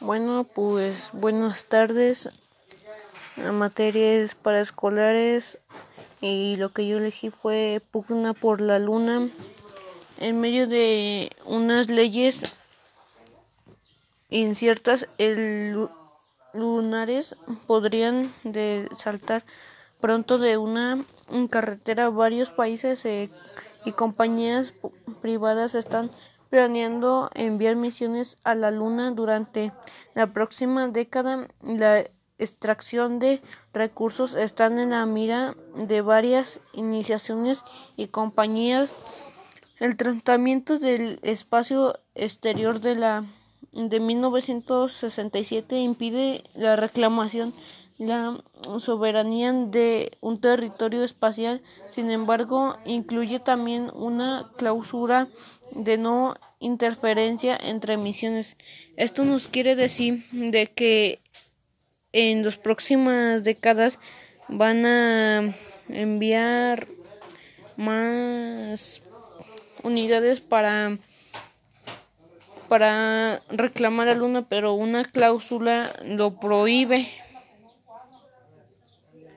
Bueno, pues buenas tardes. La materia es para escolares y lo que yo elegí fue pugna por la luna en medio de unas leyes inciertas lunares podrían de saltar pronto de una carretera varios países eh, y compañías privadas están planeando enviar misiones a la Luna durante la próxima década. La extracción de recursos están en la mira de varias iniciaciones y compañías. El tratamiento del espacio exterior de la de 1967 impide la reclamación la soberanía de un territorio espacial, sin embargo, incluye también una cláusula de no interferencia entre misiones. Esto nos quiere decir de que en las próximas décadas van a enviar más unidades para para reclamar a Luna, pero una cláusula lo prohíbe.